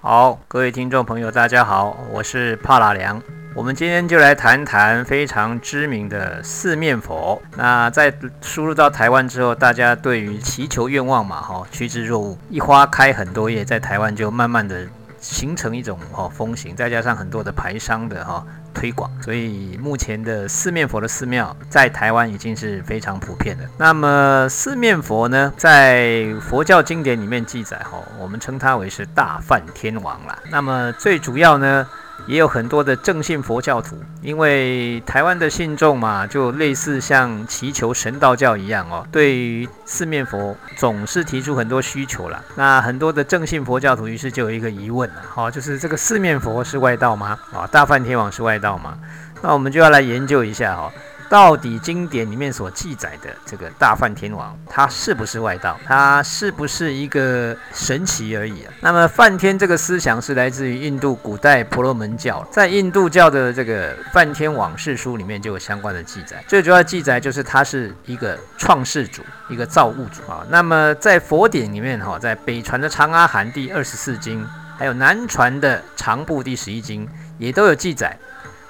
好，各位听众朋友，大家好，我是帕拉良。我们今天就来谈谈非常知名的四面佛。那在输入到台湾之后，大家对于祈求愿望嘛，哈，趋之若鹜。一花开很多叶，在台湾就慢慢的形成一种哈风行，再加上很多的排商的哈推广，所以目前的四面佛的寺庙在台湾已经是非常普遍的。那么四面佛呢，在佛教经典里面记载，哈，我们称它为是大梵天王啦。那么最主要呢？也有很多的正信佛教徒，因为台湾的信众嘛，就类似像祈求神道教一样哦，对于四面佛总是提出很多需求了。那很多的正信佛教徒于是就有一个疑问了，好，就是这个四面佛是外道吗？啊，大梵天王是外道吗？那我们就要来研究一下哈。到底经典里面所记载的这个大梵天王，他是不是外道？他是不是一个神奇而已啊？那么梵天这个思想是来自于印度古代婆罗门教，在印度教的这个梵天往事书里面就有相关的记载。最主要记载就是他是一个创世主，一个造物主啊。那么在佛典里面哈，在北传的长阿含第二十四经，还有南传的长部第十一经，也都有记载。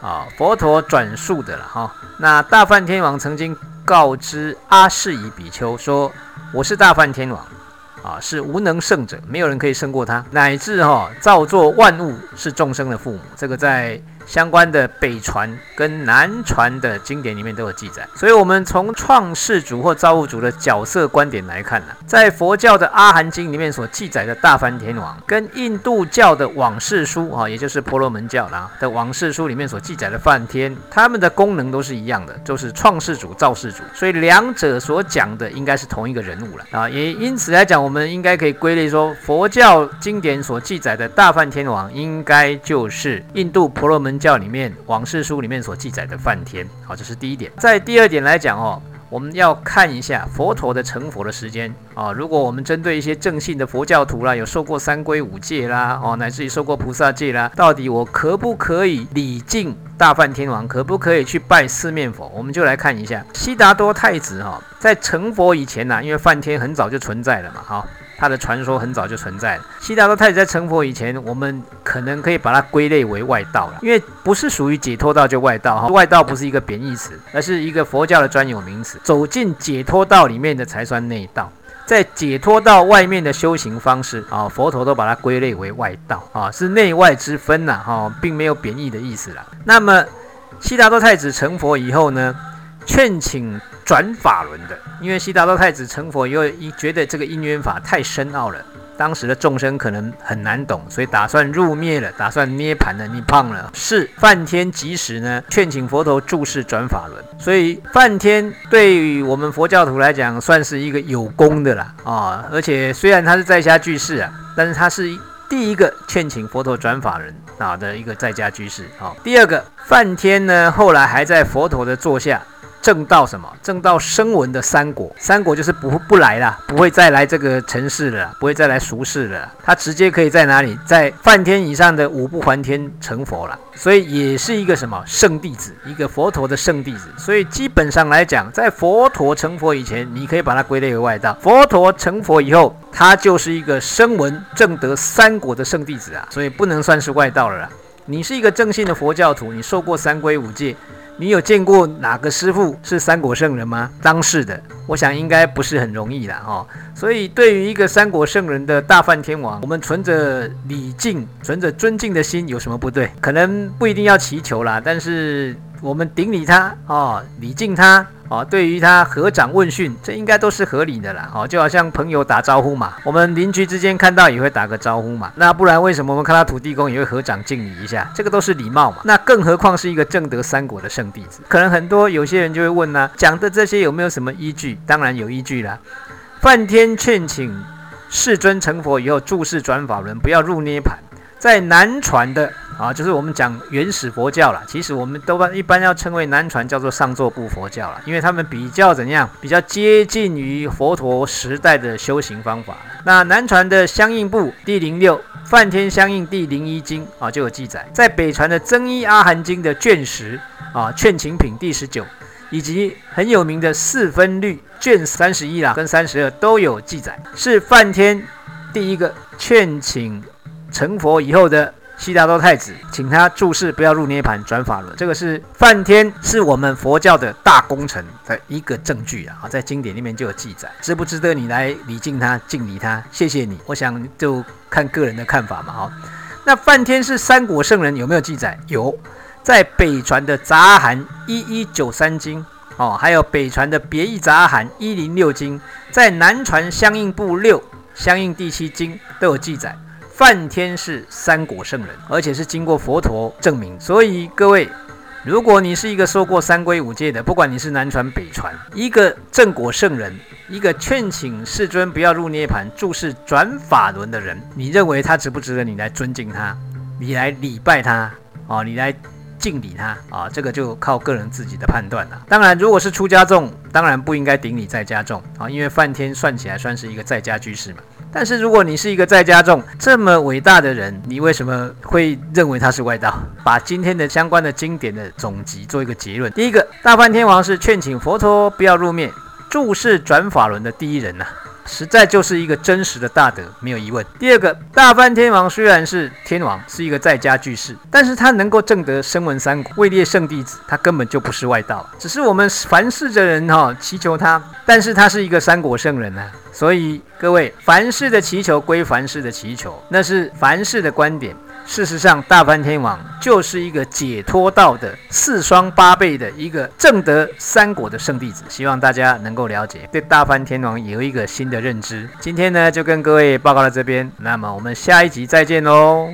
啊，佛陀转述的了哈。那大梵天王曾经告知阿世夷比丘说：“我是大梵天王，啊，是无能胜者，没有人可以胜过他，乃至哈造作万物是众生的父母。”这个在。相关的北传跟南传的经典里面都有记载，所以，我们从创世主或造物主的角色观点来看呢，在佛教的阿含经里面所记载的大梵天王，跟印度教的往事书啊，也就是婆罗门教啦的往事书里面所记载的梵天，他们的功能都是一样的，都是创世主、造世主，所以两者所讲的应该是同一个人物了啊。也因此来讲，我们应该可以归类说，佛教经典所记载的大梵天王，应该就是印度婆罗门。教里面往事书里面所记载的梵天，好，这是第一点。在第二点来讲哦，我们要看一下佛陀的成佛的时间啊。如果我们针对一些正信的佛教徒啦，有受过三皈五戒啦，哦，乃至于受过菩萨戒啦，到底我可不可以礼敬大梵天王？可不可以去拜四面佛？我们就来看一下悉达多太子哈，在成佛以前呢，因为梵天很早就存在了嘛，哈。他的传说很早就存在了。悉达多太子在成佛以前，我们可能可以把它归类为外道了，因为不是属于解脱道就外道哈。外道不是一个贬义词，而是一个佛教的专有名词。走进解脱道里面的才算内道，在解脱道外面的修行方式啊，佛陀都把它归类为外道啊，是内外之分呐哈，并没有贬义的意思啦。那么悉达多太子成佛以后呢，劝请。转法轮的，因为悉达多太子成佛以后，一觉得这个因缘法太深奥了，当时的众生可能很难懂，所以打算入灭了，打算涅盘了，你胖了。是梵天及时呢，劝请佛陀注释转法轮，所以梵天对于我们佛教徒来讲，算是一个有功的啦啊！而且虽然他是在家居士啊，但是他是第一个劝请佛陀转法轮啊的一个在家居士啊。第二个梵天呢，后来还在佛陀的座下。正道什么？正道声闻的三国，三国就是不不来了，不会再来这个城市了，不会再来俗世了。他直接可以在哪里，在梵天以上的五不还天成佛了。所以也是一个什么圣弟子，一个佛陀的圣弟子。所以基本上来讲，在佛陀成佛以前，你可以把它归类为外道；佛陀成佛以后，他就是一个声闻正得三国的圣弟子啊，所以不能算是外道了。你是一个正信的佛教徒，你受过三规五戒。你有见过哪个师傅是三国圣人吗？当世的，我想应该不是很容易啦哈。所以，对于一个三国圣人的大梵天王，我们存着礼敬、存着尊敬的心，有什么不对？可能不一定要祈求啦，但是。我们顶礼他哦，礼敬他哦，对于他合掌问讯，这应该都是合理的啦。哦，就好像朋友打招呼嘛，我们邻居之间看到也会打个招呼嘛。那不然为什么我们看到土地公也会合掌敬礼一下？这个都是礼貌嘛。那更何况是一个正德三国的圣弟子，可能很多有些人就会问呢，讲的这些有没有什么依据？当然有依据啦。梵天劝请世尊成佛以后，注释转法轮，不要入涅盘，在南传的。啊，就是我们讲原始佛教了。其实我们都一般要称为南传，叫做上座部佛教了，因为他们比较怎样，比较接近于佛陀时代的修行方法。那南传的相应部第零六梵天相应第零一经啊，就有记载。在北传的增一阿含经的卷十啊，劝请品第十九，以及很有名的四分律卷三十一啦跟三十二都有记载，是梵天第一个劝请。成佛以后的。悉达多太子请他注释，不要入涅盘转法轮。这个是梵天，是我们佛教的大功臣的一个证据啊！在经典里面就有记载，值不值得你来礼敬他、敬礼他？谢谢你。我想就看个人的看法嘛。好，那梵天是三国圣人，有没有记载？有，在北传的杂阿含一一九三经哦，还有北传的别义杂阿含一零六经，在南传相应部六相应第七经都有记载。梵天是三果圣人，而且是经过佛陀证明。所以各位，如果你是一个受过三规五戒的，不管你是南传北传，一个正果圣人，一个劝请世尊不要入涅盘、注视转法轮的人，你认为他值不值得你来尊敬他，你来礼拜他啊，你来敬礼他啊？这个就靠个人自己的判断了。当然，如果是出家众，当然不应该顶礼在家众啊，因为梵天算起来算是一个在家居士嘛。但是如果你是一个在家众这么伟大的人，你为什么会认为他是外道？把今天的相关的经典的总集做一个结论。第一个，大梵天王是劝请佛陀不要入灭，注释转法轮的第一人呐。实在就是一个真实的大德，没有疑问。第二个，大梵天王虽然是天王，是一个在家居士，但是他能够证得声闻三果，位列圣弟子，他根本就不是外道，只是我们凡世的人哈祈求他，但是他是一个三国圣人啊。所以各位，凡事的祈求归凡事的祈求，那是凡事的观点。事实上，大梵天王就是一个解脱道的四双八倍的一个正德三果的圣弟子，希望大家能够了解，对大梵天王有一个新的认知。今天呢，就跟各位报告到这边，那么我们下一集再见喽。